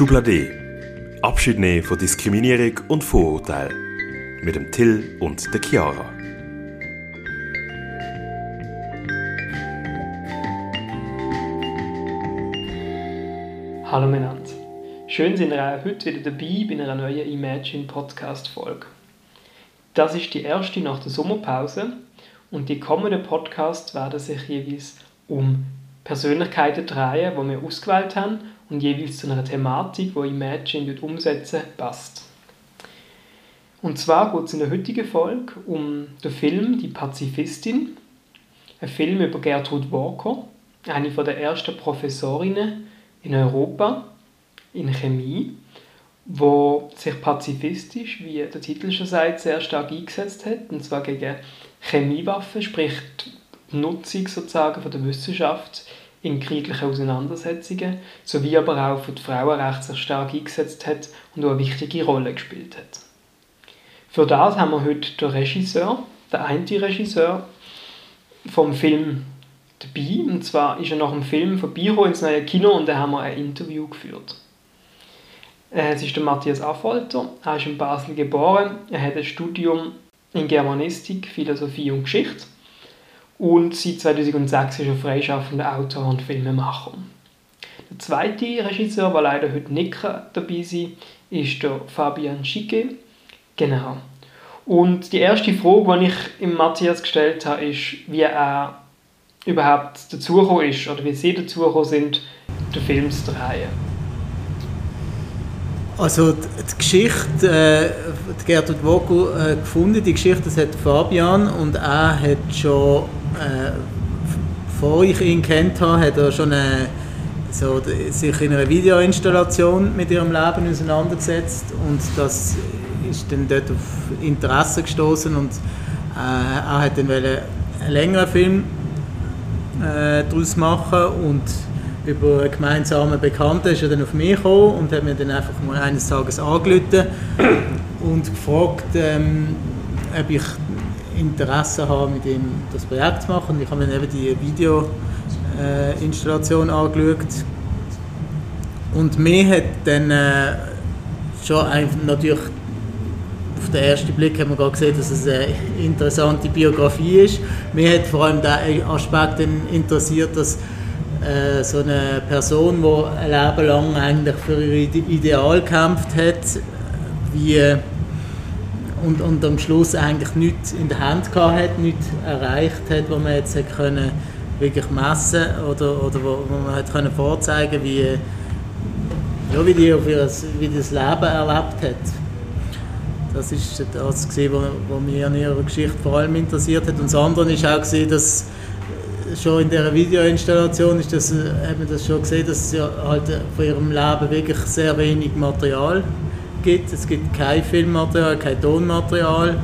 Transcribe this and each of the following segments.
Schublade. Abschied nehmen von Diskriminierung und Vorurteil. Mit dem Till und der Chiara. Hallo miteinander. Schön sind ihr auch heute wieder dabei bei einer neuen Imagine Podcast Folge. Das ist die erste nach der Sommerpause und die kommenden Podcasts werden sich jeweils um Persönlichkeiten drehen, die wir ausgewählt haben und jeweils zu einer Thematik, die Imagine umsetzen passt. Und zwar geht es in der heutigen Folge um den Film Die Pazifistin, ein Film über Gertrud Walker, eine der ersten Professorinnen in Europa in Chemie, wo sich pazifistisch, wie der Titel schon sagt, sehr stark eingesetzt hat, und zwar gegen Chemiewaffen, sprich die Nutzung sozusagen von der Wissenschaft in krieglichen Auseinandersetzungen, sowie aber auch für die Frauenrechte sehr stark eingesetzt hat und auch eine wichtige Rolle gespielt hat. Für das haben wir heute den Regisseur, den einen Regisseur vom Film dabei. Und zwar ist er nach dem Film vorbeigekommen ins neue Kino und da haben wir ein Interview geführt. Äh, es ist der Matthias Affolter. Er ist in Basel geboren. Er hat ein Studium in Germanistik, Philosophie und Geschichte. Und seit 2006 ist er freischaffender Autor und Filmemacher. Der zweite Regisseur, der leider heute nicht dabei sein ist der Fabian Schicke. Genau. Und die erste Frage, die ich im Matthias gestellt habe, ist, wie er überhaupt dazugekommen ist oder wie sie dazugekommen sind, den Film zu drehen. Also die Geschichte, äh, die Gertrud Vogel äh, gefunden, die Geschichte, das hat Fabian und er hat schon, äh, bevor ich ihn kennt habe, hat er schon eine, so, sich in einer Videoinstallation mit ihrem Leben auseinandergesetzt und das ist dann dort auf Interesse gestoßen und äh, er hat dann einen längeren Film äh, daraus machen und über einen gemeinsamen Bekannten ist er dann auf mich gekommen und hat mir dann einfach mal eines Tages angerufen und gefragt, ähm, ob ich Interesse habe, mit ihm das Projekt zu machen. Ich habe mir eben die Videoinstallation äh, angeschaut. Und mir hat dann äh, schon natürlich auf den ersten Blick man gerade gesehen, dass es eine interessante Biografie ist. Mir hat vor allem der Aspekt interessiert, dass äh, so eine Person, die ein Leben lang eigentlich für ihr Ideal gekämpft hat, wie und, und am Schluss eigentlich nichts in der Hand gehabt hat, nichts erreicht hat, was man jetzt können wirklich messen oder, oder wo, wo man können vorzeigen wie, ja, wie die auf ihr, wie das Leben erlebt hat. Das ist das, gewesen, was mich an ihrer Geschichte vor allem interessiert hat. Und das andere ist auch, gewesen, dass schon in dieser Videoinstallation ist das, hat man das schon gesehen, dass ja halt von ihrem Leben wirklich sehr wenig Material gibt. Es gibt kein Filmmaterial, kein Tonmaterial.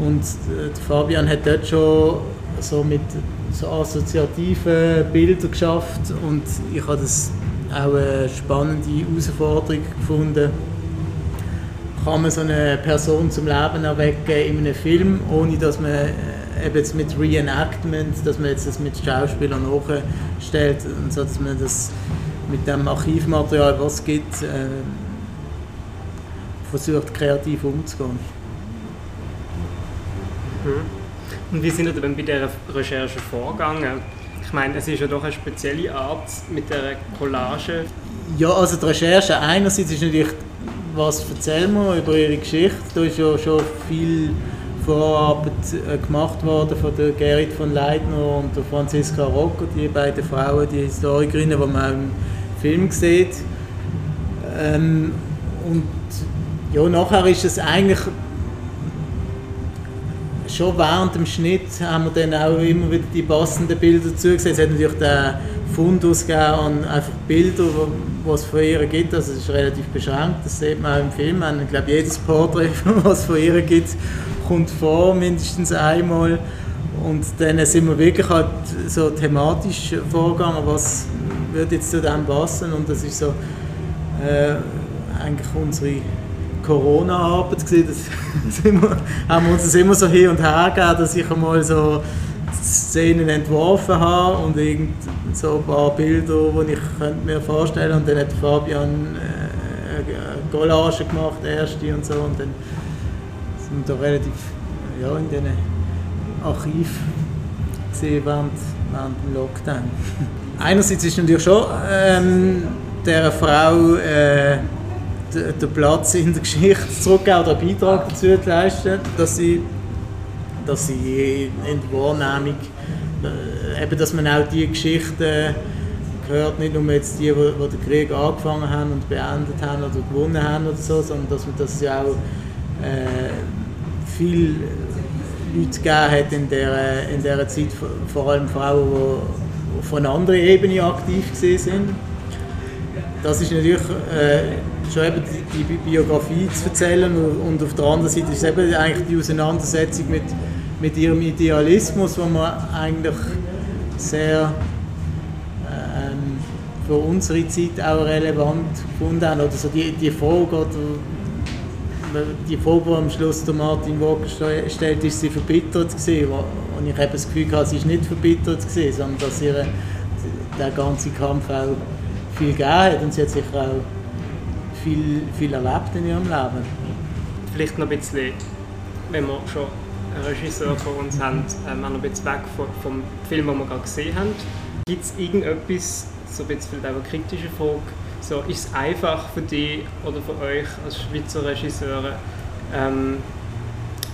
Und äh, Fabian hat dort schon so mit so assoziativen Bildern geschafft und ich habe das auch eine spannende Herausforderung gefunden kann man so eine Person zum Leben erwecken in einem Film, ohne dass man äh, eben jetzt mit Reenactment, dass man jetzt das mit Schauspielern nachstellt und so, dass man das mit dem Archivmaterial, was es gibt, äh, versucht kreativ umzugehen. Mhm. Und wie sind ihr denn bei dieser Recherche vorgegangen? Ich meine, es ist ja doch eine spezielle Art mit der Collage. Ja, also die Recherche einerseits ist natürlich was erzählen wir über ihre Geschichte? Da ist ja schon viel Vorarbeit äh, gemacht worden von der Gerrit von Leitner und der Franziska Rocco, die beiden Frauen, die Historikerinnen, die man auch im Film sieht. Ähm, und ja, nachher ist es eigentlich schon während dem Schnitt haben wir dann auch immer wieder die passenden Bilder zugesehen. Es hat natürlich den Fundus gegeben an einfach Bilder, die es von ihr gibt. Also es ist relativ beschränkt, das sieht man auch im Film. Ich glaube, jedes Porträt, was es von ihr gibt, kommt vor, mindestens einmal. Und dann sind wir wirklich halt so thematisch vorgegangen, was würde jetzt zu dem passen. Und das ist so äh, eigentlich unsere Corona-Arbeit gewesen. Das, wir, haben wir uns das immer so hin und her gegeben, dass ich einmal so Szenen entworfen habe und irgend so ein paar Bilder, die ich mir vorstellen könnte. Und dann hat Fabian äh, Collage gemacht, erste und so. Und dann sind wir da relativ ja, in diesen Archiv gesehen während, während dem Lockdown. Einerseits ist natürlich schon ähm, dieser Frau äh, den Platz in der Geschichte zurückgeben oder einen Beitrag dazu zu leisten, dass sie, dass sie in der Wahrnehmung, äh, eben, dass man auch die Geschichten gehört, nicht nur jetzt die, die, den Krieg angefangen haben und beendet haben oder gewonnen haben oder so, sondern dass man das ja auch äh, viel Leute gegeben hat in dieser, in dieser Zeit, vor allem Frauen, die von einer anderen Ebene aktiv sind. Das ist natürlich äh, schon eben die, die, Biografie zu erzählen und auf der anderen Seite ist es eben eigentlich die Auseinandersetzung mit, mit ihrem Idealismus, wo man eigentlich sehr ähm, für unsere Zeit auch relevant gefunden haben. Oder so die, die Frage, oder die Frage, die am Schluss der Martin Walker stellt, ist sie verbittert gewesen. Und ich habe das Gefühl gehabt, sie ist nicht verbittert gewesen, sondern dass ihr der ganze Kampf auch viel gegeben hat und sie hat sicher auch viel, viel erlebt in ihrem Leben. Vielleicht noch ein bisschen, wenn wir schon einen Regisseur vor uns haben, ähm, noch ein bisschen weg vom Film, den wir gerade gesehen haben. Gibt es irgendetwas, so ein bisschen vielleicht auch eine kritische Frage, so, ist es einfach für dich oder für euch als Schweizer Regisseure, ähm,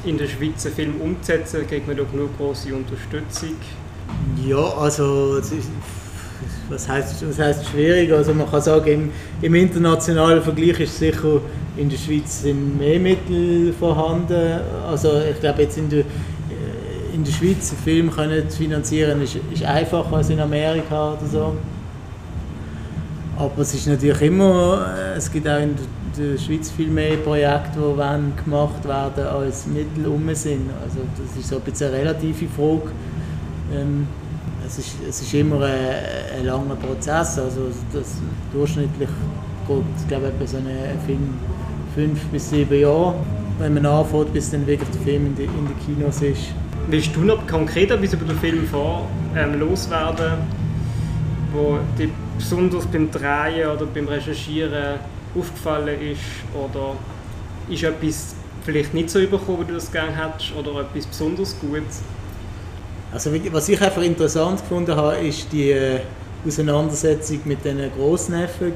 in der Schweiz einen Film umzusetzen? Kriegt man da genug große Unterstützung? Ja, also was heißt, was heißt schwierig? Also man kann sagen, im, im internationalen Vergleich ist sicher in der Schweiz sind mehr Mittel vorhanden. Also ich glaube jetzt in der, in der Schweiz einen Film können zu finanzieren ist, ist einfacher als in Amerika oder so. Aber es ist natürlich immer, äh, es gibt auch in der Schweiz viel mehr Projekte, die gemacht werden, als Mittel um sind. Also das ist so ein bisschen eine relative Frage. Ähm, es, ist, es ist immer ein, ein langer Prozess. Also das, durchschnittlich geht glaube ich, so eine Film fünf bis sieben Jahre, wenn man anfängt, bis dann wirklich der Film in den in die Kinos ist. Willst du noch konkret etwas über den Film vor ähm, loswerden, wo die besonders beim Drehen oder beim Recherchieren aufgefallen ist? Oder ist etwas vielleicht nicht so überkommen, wie du das gerne hättest? Oder etwas besonders Gutes? Also was ich einfach interessant gefunden habe, ist die äh, Auseinandersetzung mit den Großneffen.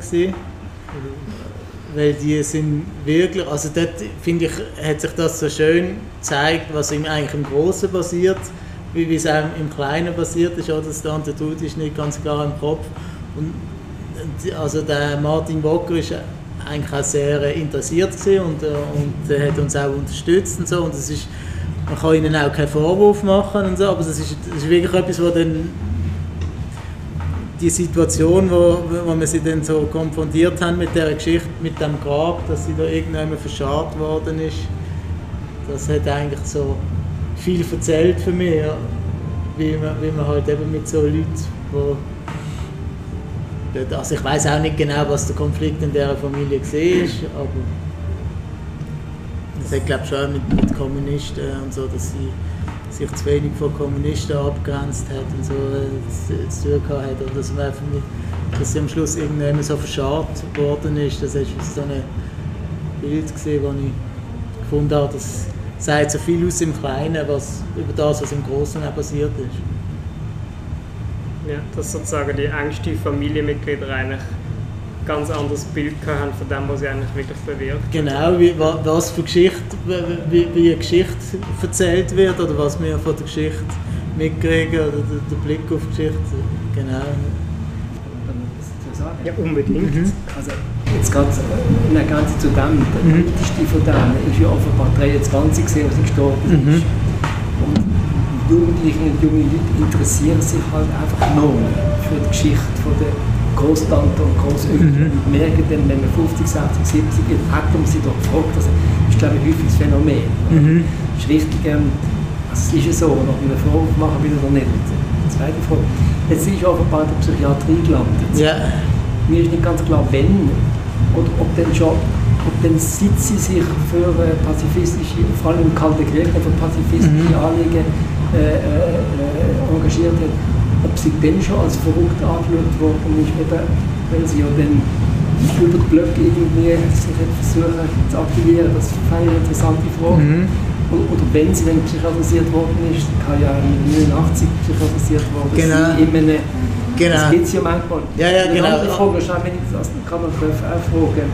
Weil die sind wirklich, also dort finde ich, hat sich das so schön gezeigt, was eigentlich im Großen passiert, wie es auch im Kleinen passiert ist. Oder das Tante Tut ist nicht ganz klar im Kopf. Und also der Martin Bocker ist eigentlich auch sehr interessiert und, äh, und hat uns auch unterstützt und so. Und es ist, man kann ihnen auch keinen Vorwurf machen und so, aber das ist, das ist wirklich etwas, wo dann die Situation, wo, wo wir sie dann so konfrontiert haben mit der Geschichte, mit dem Grab, dass sie da irgendwann verscharrt worden ist, das hat eigentlich so viel erzählt für mich, wie man, wie man halt eben mit so Leuten, die also ich weiß auch nicht genau, was der Konflikt in dieser Familie war, aber es hat glaube schon mit, mit Kommunisten und so, dass sie sich zu wenig von Kommunisten abgrenzt hat und so äh, zu tun hat. Oder dass, nicht, dass sie am Schluss irgendwann so verscharrt worden ist. Das war so ein Bild, gesehen, das ich gefunden habe, das sagt so viel aus im Kleinen was, über das, was im Großen auch passiert ist. Ja, dass sozusagen die engsten Familienmitglieder eigentlich ganz anderes Bild haben von dem, was sie eigentlich wirklich bewirkt. Genau, wie, was für Geschichte, wie, wie eine Geschichte erzählt wird oder was wir von der Geschichte mitkriegen oder der, der Blick auf die Geschichte. Genau. Ja, unbedingt. Mhm. Also, jetzt gerade eine ganze zu dem, der mhm. älteste von denen ist ja offenbar 23 gesehen, als er gestorben ist. Mhm. Jugendlichen und junge Leute interessieren sich halt einfach noch für die Geschichte von der Großtante und Großeltern mhm. und merken dann, wenn man 50, 60, 70 ist, hat man sie doch gefragt. Das ist, glaube ich, häufig das Phänomen. Mhm. Es ist wichtig, ähm, also ist es so, oder ob ich eine Vorwurf machen will oder nicht. Die zweite Frage. Jetzt ist offenbar in der Psychiatrie gelandet. Ja. Mir ist nicht ganz klar, wenn oder ob denn schon ob dann seit sie sich für äh, pazifistische, vor allem im Kalten Krieg, für pazifistische mhm. Anliegen äh, äh, engagiert hat, ob sie dann schon als verrückt angeschaut worden ist, eben, weil sie ja dann über den Blog irgendwie sich versuchen zu aktivieren, das fand ich eine interessante Frage. Mhm. Oder wenn sie dann psychiatrisiert worden ist, kann ja mit 89 psychiatrisiert worden genau. sein, in einem, genau. das gibt es ja manchmal. Ja, ja, genau. Eine andere Frage ist auch, wenn ich das kann man auch fragen,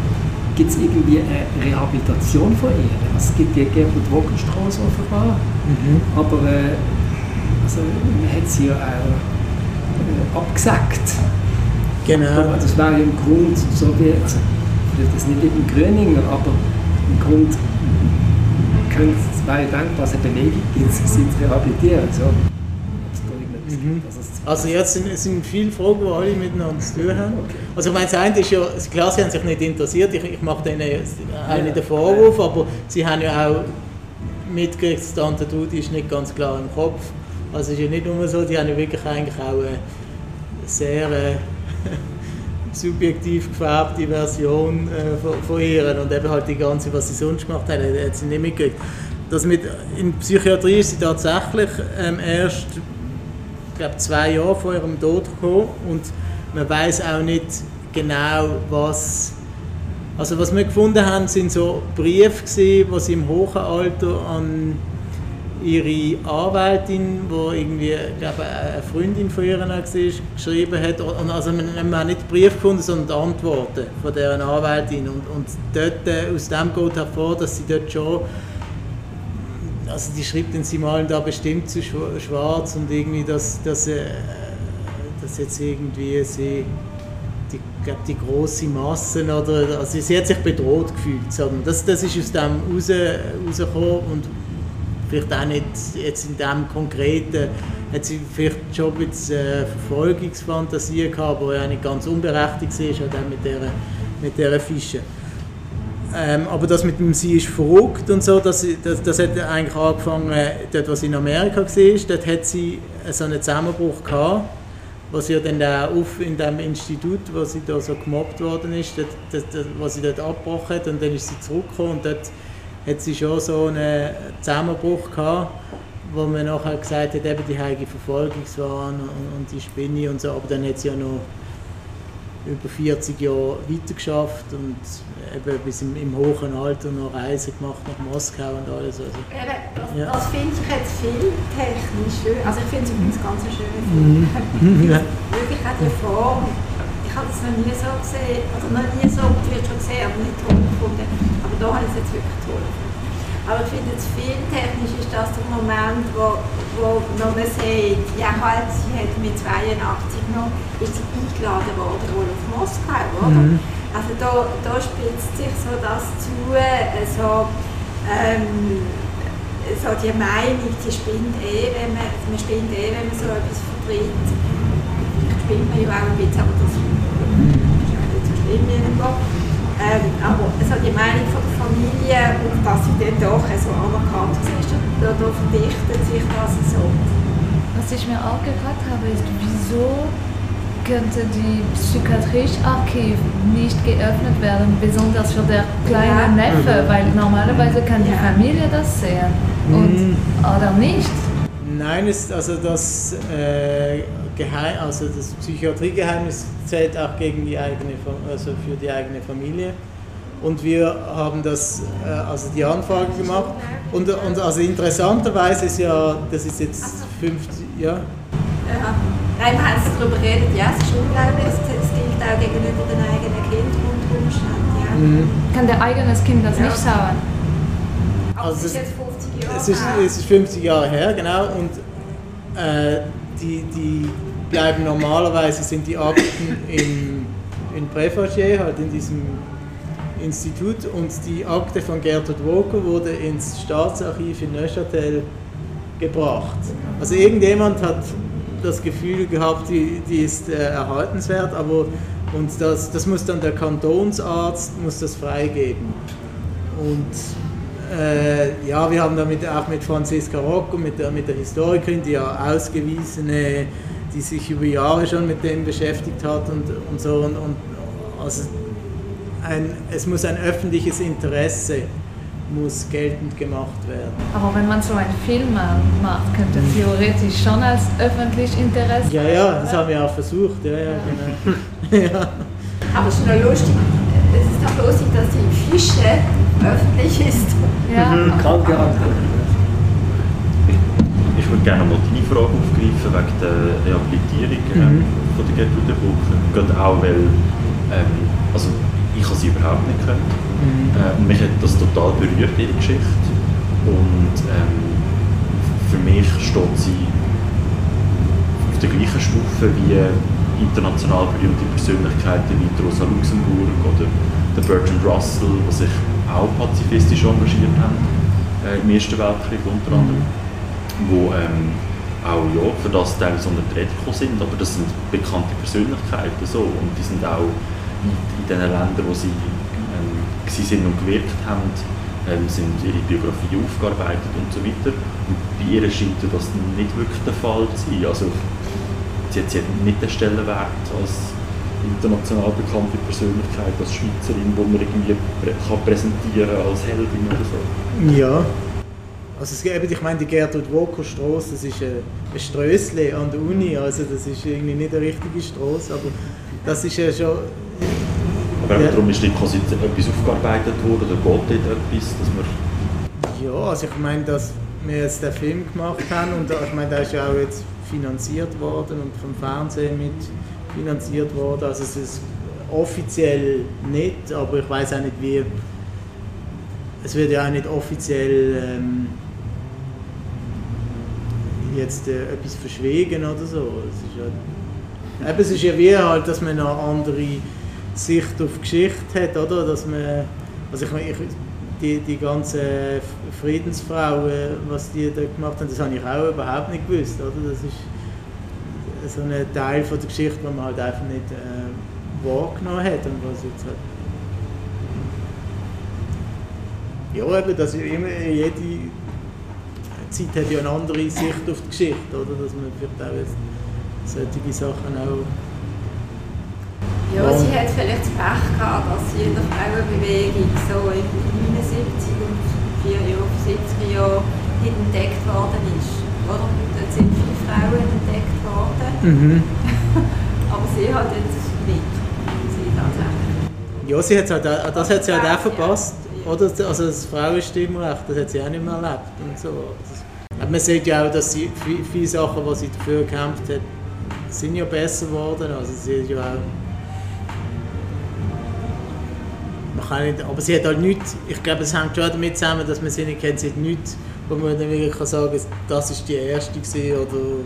gibt es irgendwie eine Rehabilitation von ihr? Also es gibt die Gerhard Wockenstraße offenbar, mhm. aber äh, also, man hat sie ja auch äh, abgesagt. Genau. Das wäre ja im Grund so wie, also vielleicht das nicht im Gröningen, aber im Grund können zwei denkbar eine Bewegung gibt, sie sind rehabilitiert. So. Mhm. Also jetzt sind, sind viele Fragen, die alle miteinander zu tun haben. Okay. Also ich meine, das eine ist ja, klar, sie haben sich nicht interessiert, ich, ich mache denen auch nicht den Vorwurf, aber sie haben ja auch mitgekriegt, dass Tante Dudi ist nicht ganz klar im Kopf. Also es ist ja nicht nur so, die haben ja wirklich eigentlich auch eine sehr äh, subjektiv gefärbte Version äh, von, von ihr und eben halt die ganze, was sie sonst gemacht hat, hat sie nicht mitgekriegt. Das mit, in Psychiatrie ist sie tatsächlich ähm, erst glaube zwei Jahre vor ihrem Tod gekommen und man weiß auch nicht genau, was also was wir gefunden haben, sind so Briefe gewesen, die sie im hohen Alter an ihre Anwältin, die irgendwie, glaube eine Freundin von ihr war, geschrieben hat. Und also man hat nicht Brief gefunden, sondern Antworten von deren Anwältin. Und, und dort, äh, aus dem geht hervor, dass sie dort schon also die schreibt dann, sie malen da bestimmt zu schwarz und irgendwie, dass, dass, äh, dass jetzt irgendwie sie die, glaub, die große Masse oder also sie hat sich bedroht gefühlt. Sagen. Das, das ist aus dem raus, rausgekommen und vielleicht auch nicht jetzt in dem Konkreten, hat sie vielleicht schon ein bisschen äh, Verfolgungsfantasie gehabt, aber ja nicht ganz unberechtigt ist, auch dann mit dieser, mit dieser Fische. Ähm, aber das mit dem «Sie ist verrückt» und so, das, das, das hat eigentlich angefangen, dort, was in Amerika war, dort hat sie so einen Zusammenbruch gehabt, was sie dann auch auf in dem Institut, wo sie da so gemobbt worden ist, dort, dort, was sie dort abgebrochen hat und dann ist sie zurückgekommen und dort hat sie schon so einen Zusammenbruch gehabt, wo man nachher gesagt hat, eben die heilige Verfolgungswahn und, und die Spinne und so, aber dann hat sie ja noch über 40 Jahre weitergeschafft und eben bis im, im hohen Alter noch Reisen gemacht nach Moskau und alles. Also, eben, das, ja. das finde ich jetzt filmtechnisch schön. Also ich finde es übrigens ganz schön. Mhm. Wirklich auch die Form. Ich habe es noch nie so gesehen, also noch nie so, vielleicht schon gesehen, aber nicht toll gefunden. Aber da habe ich es jetzt wirklich toll gefunden. Aber ich finde jetzt filmtechnisch ist das der Moment, wo, wo noch man sieht, ja halt, sie hat mit 82 noch, ist sie eingeladen worden wohl auf Moskau, oder? Mhm. Also da, da spitzt sich so das zu, so, ähm, so die Meinung, die spinnt eh, wenn man, man spinnt eh, wenn man so etwas vertritt. Vielleicht spinnt man ja auch ein bisschen, aber das schlimm irgendwo. Ähm, aber also die Meinung von der Familie und dass sie dann doch so anerkannt ist, da, da verdichtet sich das so. Was ich mir auch gefragt habe, ist, wieso könnte die psychiatrische Archiv nicht geöffnet werden, besonders für den kleinen ja. Neffe, mhm. weil normalerweise kann die Familie das sehen und, mhm. oder nicht. Nein, ist also das äh, Geheim, also das Psychiatriegeheimnis zählt auch gegen die eigene, also für die eigene Familie. Und wir haben das, äh, also die Anfrage gemacht. Und, und also interessanterweise ist ja, das ist jetzt 50, ja? Ja, nein, wir haben darüber geredet, ja, es ist unglaublich, es gilt auch gegenüber den eigenen Kindern und Umständen, ja. Mhm. Kann der eigenes Kind das ja. nicht sagen? Also es ist jetzt 50 Jahre es ist, es ist 50 Jahre her, genau, und äh, die, die bleiben normalerweise, sind die Akten im, in Préfagé, halt in diesem Institut und die Akte von Gertrud Walker wurde ins Staatsarchiv in Neuchâtel gebracht. Also irgendjemand hat das Gefühl gehabt, die, die ist äh, erhaltenswert, aber und das, das muss dann der Kantonsarzt muss das freigeben. Und äh, ja, wir haben damit auch mit Franziska Rocco, mit der, mit der Historikerin, die ja ausgewiesene, die sich über Jahre schon mit dem beschäftigt hat und, und so. Und, und also ein, es muss ein öffentliches Interesse muss geltend gemacht werden. Aber wenn man so einen Film macht, könnte mhm. theoretisch schon als öffentliches Interesse. Ja, ja, das haben wir auch versucht. Ja, ja, genau. ja. Aber es ist noch lustig, es ist doch lustig, dass die Fische öffentlich ist. Ja. Mhm. Krankenakte. Ich würde gerne mal deine Frage aufgreifen wegen der Rehabilitierung ähm, von der Gertrude Bucher. Gerade auch, weil ähm, also ich habe sie überhaupt nicht können. Äh, und mich hat das total berührt, ihre Geschichte. Und ähm, für mich steht sie auf der gleichen Stufe wie international berühmte Persönlichkeiten wie die Rosa Luxemburg oder der Bertrand Russell, die sich auch pazifistisch engagiert haben, äh, im Ersten Weltkrieg unter anderem wo ähm, auch ja, für das teilweise unter die Rede sind, aber das sind bekannte Persönlichkeiten so und die sind auch in, den Ländern, wo sie ähm, sind und gewirkt haben, ähm, sind ihre Biografie aufgearbeitet und so weiter. Und bei ihr scheint das nicht wirklich der Fall zu sein. Also, sie hat nicht den Stellenwert als international bekannte Persönlichkeit, als Schweizerin, wo man irgendwie kann präsentieren als Heldin oder so. Ja. Also es, eben, ich meine, die Gertrud Walker Straße, das ist ein, ein Strössle an der Uni, also das ist irgendwie nicht eine richtige Straße, aber das ist ja schon... Aber Ja. darum ist dort etwas aufgearbeitet worden oder geht dort etwas, dass man Ja, also ich meine, dass wir jetzt den Film gemacht haben und ich meine, der ist ja auch jetzt finanziert worden und vom Fernsehen mit finanziert worden, also es ist offiziell nicht, aber ich weiß auch nicht wie... Es wird ja auch nicht offiziell ähm, jetzt äh, etwas verschwiegen oder so. Es ist ja, eben, es ist ja wie halt, dass man eine andere Sicht auf Geschichte hat, oder? Dass man, also ich, ich, die, die ganzen Friedensfrauen, was die da gemacht haben, das habe ich auch überhaupt nicht gewusst, oder? Das ist so ein Teil von der Geschichte, den man halt einfach nicht äh, wahrgenommen hat und was jetzt halt ja, eben, dass immer jede Zeit hat ja eine andere Sicht auf die Geschichte, oder? Dass man vielleicht auch jetzt solche Sachen auch... Ja, sie hat vielleicht Pech gehabt, dass sie in der Frauenbewegung so in den 79 und 70er Jahren nicht entdeckt worden ist. Oder? Dort sind viele Frauen entdeckt worden, Mhm. aber sie hat jetzt nicht. Sie tatsächlich. Ja, sie hat's halt, auch- das hat sie halt auch Ja. verpasst. Oder? Also das Frauenstimmrecht, das hat sie auch nicht mehr erlebt und so. Aber man sieht ja auch, dass sie viel- viele Sachen, die sie dafür gekämpft hat, sind ja besser geworden. Also sie hat ja auch... Man kann nicht, aber sie hat halt nichts, ich glaube es hängt schon damit zusammen, dass man sie nicht kennt, sie hat nichts, wo man dann wirklich kann sagen kann, das ist die erste gewesen, oder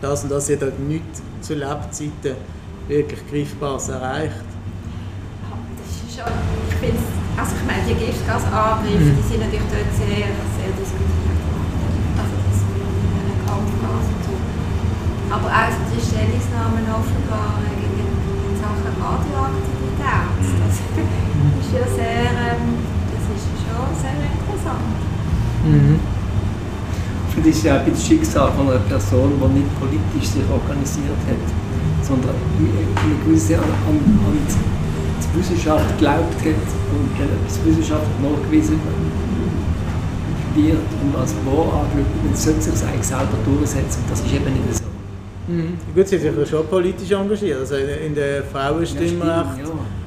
das und das, hat halt nichts zu Lebzeiten wirklich Greifbares erreicht. Das ist schon, ich finde also ich meine, die Giftgasangriffe, die sind natürlich dort sehr, sehr diskutiert worden. Also das mit Kampfgas und so. Aber auch die Stellungnahmen offenbar gegen in Sachen Radioaktivität, das ist ja sehr, ähm, das ist schon sehr interessant. Und das ist ja auch das Schicksal von einer Person, die nicht politisch sich organisiert hat, sondern eine gewisse an, an, an die Wissenschaft geglaubt hat und wenn etwas wissenschaftlich nachgewiesen wird und als wahr angeschaut, dann sollte sich das eigentlich selber durchsetzen. Und das ist eben nicht so. Mhm. Gut, sie hat sich ja schon politisch engagiert, also in der Frauenstimmrecht. Ja, stimmt.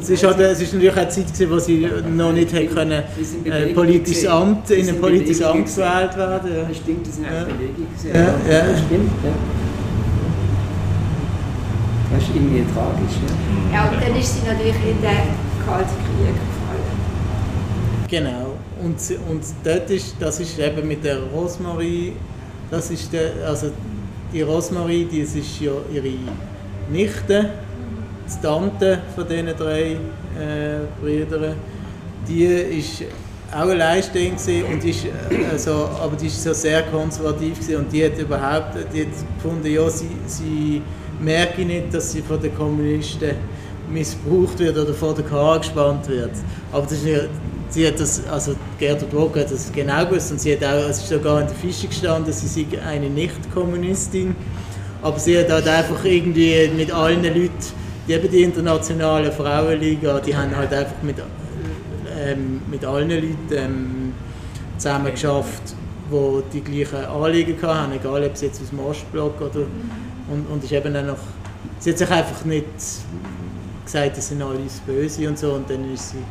Es ist, halt, es ist natürlich auch eine Zeit, gewesen, wo sie noch nicht hätte können, äh, Bewegung politisches. Amt, in ein politisches Bewegung Amt gewählt werden. Ja, Ja. stimmt, das sind Ja. gewesen. Ja, ja. Das stimmt, ja. Das ist irgendwie tragisch, ja. Ja, und dann ist sie natürlich in den Kalten Krieg gefallen. Genau. Und, und dort ist, das ist eben mit der Rosmarie, das ist der, also die Rosmarie, die das ist ja ihre Nichte, die Tante von diesen drei äh, Brüdern, die ist auch Leistung gewesen und ist, äh, also, aber die ist so sehr konservativ gewesen und die hat überhaupt, die hat gefunden, ja, sie, sie merke nicht, dass sie von den Kommunisten missbraucht wird oder vor der Karre gespannt wird. Aber das ist sie hat das, also Gertrud Walker hat das genau gewusst und sie hat auch, es ist sogar in der Fische gestanden, sie sei eine Nicht-Kommunistin. Aber sie hat halt einfach irgendwie mit allen Leuten, die eben die internationale Frauenliga, die haben halt einfach mit, ähm, mit allen Leuten ähm, zusammen geschafft, die die gleichen Anliegen hatten, egal ob es jetzt aus dem Ostblock oder und, und ist eben nach sie hat sich einfach nicht gesagt, das sind alles Böse und so und dann ist sie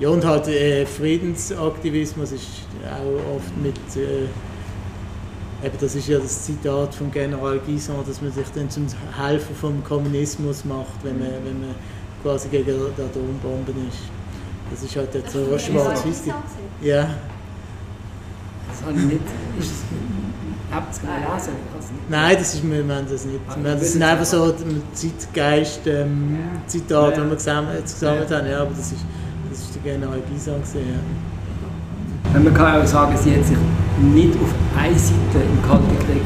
ja und halt äh, Friedensaktivismus ist auch oft mit äh, eben das ist ja das Zitat vom General Guison, dass man sich dann zum Helfer vom Kommunismus macht, wenn man, wenn man quasi gegen die Atombomben ist. Das ist halt jetzt so schwarz-weiß. Ja. Das habe ich nicht. Ist es, habt ihr es gelesen? Nein, das ist, wir haben das nicht. Ah, Wir, das sind einfach so Zeitgeist-Zitate, ähm, Zitate, die wir gesammelt, gesammelt haben. Ja, aber das ist, das ist der General gewesen, Ja. Man kann auch sagen, sie hat sich nicht auf eine Seite im Kalten Krieg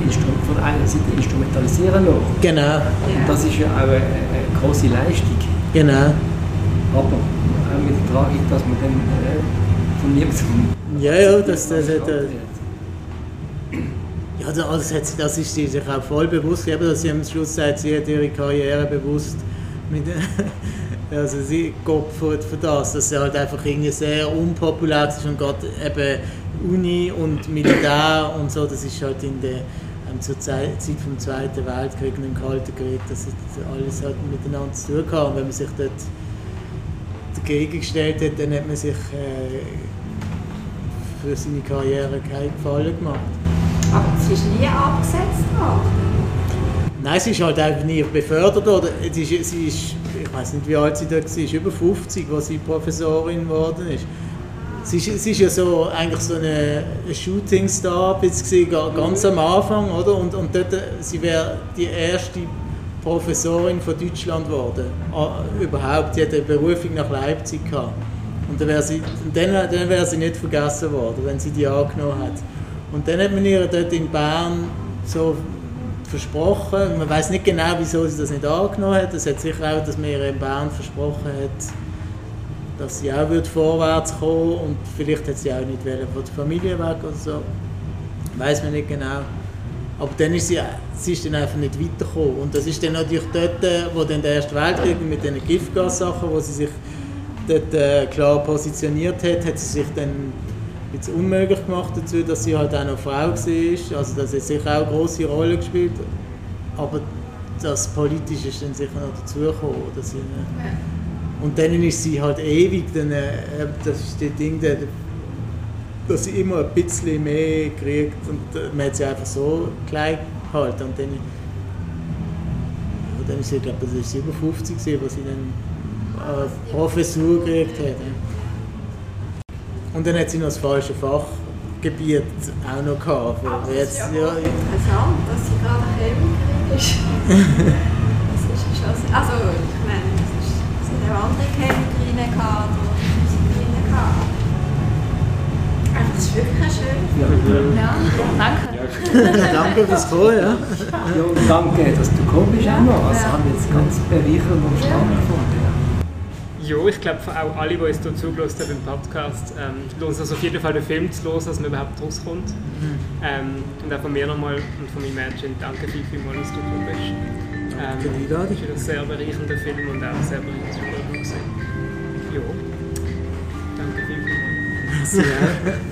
von einer Seite instrumentalisieren lassen. Genau, Und das ist ja auch eine, eine große Leistung. genau. Aber auch mit der Tragik, dass man dann äh, von niemandem. Ja, ja, das, das hat. Äh, ja, das, also das hat das ist sie sich auch voll bewusst. Eben, dass sie am Schluss sagt, sie hat ihre Karriere bewusst mit. Also sie geht für, für das, dass sie halt einfach irgendwie sehr unpopulär ist und gerade eben Uni und Militär und so, das ist halt in der ähm, zur Zeit, Zeit vom Zweiten Weltkrieg und im Kalten Krieg, das ist alles halt miteinander zu tun gehabt. Und wenn man sich dort dagegen gestellt hat, dann hat man sich äh, für seine Karriere keinen Gefallen gemacht. Aber sie ist nie abgesetzt worden. Nein, sie ist halt einfach nie befördert worden. Sie ist, sie ist, ich weiß nicht, wie alt sie da war, über 50, als sie Professorin geworden ist. Sie ist ja so, eigentlich so eine, Shootingstar ganz am Anfang, oder? Und, und dort, äh, sie wäre die erste Professorin von Deutschland geworden. Ah, Überhaupt, sie hat eine Berufung nach Leipzig gehabt. Und dann wäre sie, dann, dann wäre sie nicht vergessen worden, wenn sie die angenommen hat. Und dann hat man ihr dort in Bern so versprochen, man weiß nicht genau, wieso sie das nicht angenommen hat. Es hat sicher auch, dass man ihr in Bern versprochen hat, dass sie auch wird vorwärts kommen und vielleicht hat sie auch nicht wollen von der Familie weg oder so. Weiß man nicht genau. Aber dann ist sie, sie ist dann einfach nicht weitergekommen. Und das ist dann natürlich dort, äh, wo dann der Erste Weltkrieg mit den Giftgassachen, wo sie sich dort äh, klar positioniert hat, hat sie sich dann jetzt unmöglich gemacht dazu, dass sie halt auch noch Frau war. Also das hat sicher auch eine grosse Rolle gespielt. Aber das Politische ist dann sicher noch dazugekommen. Und dann ist sie halt ewig, dann, äh, das ist das Ding, der, dass sie immer ein bisschen mehr kriegt und äh, man hat sie einfach so klein gehalten. Und dann, dann ist sie, ich glaube, das ist sie über 50 gewesen, wo sie dann äh, Professur gekriegt hat. Und dann hat sie noch das falsche Fachgebiet auch noch gehabt. Aber das jetzt, ist ja ja, interessant, dass sie gerade Chemikerin ist. das ist schon, also ich meine, es ist- es sind auch andere Chemikerinnen gehabt oder Physikerinnen gehabt. Also das ist wirklich ein schöner Film. Ja, danke. danke fürs Kommen. Ja. Ja, und danke, dass du gekommen bist auch noch. Das Ja. haben wir jetzt ganz bereichernd und spannend gefunden. Ja. Ja, ich glaube auch alle, die uns hier zugelassen haben im Podcast, ähm, lohnt es auf jeden Fall den Film zu hören, dass man überhaupt rauskommt. Ähm, und auch von mir nochmal und von meinem Mädchen danke viel, viel mal, dass du gekommen bist. Ähm, für die Einladung. Ist ein sehr bereichernder Film und auch sehr bereicherndes Gespräch. Ja, danke viel,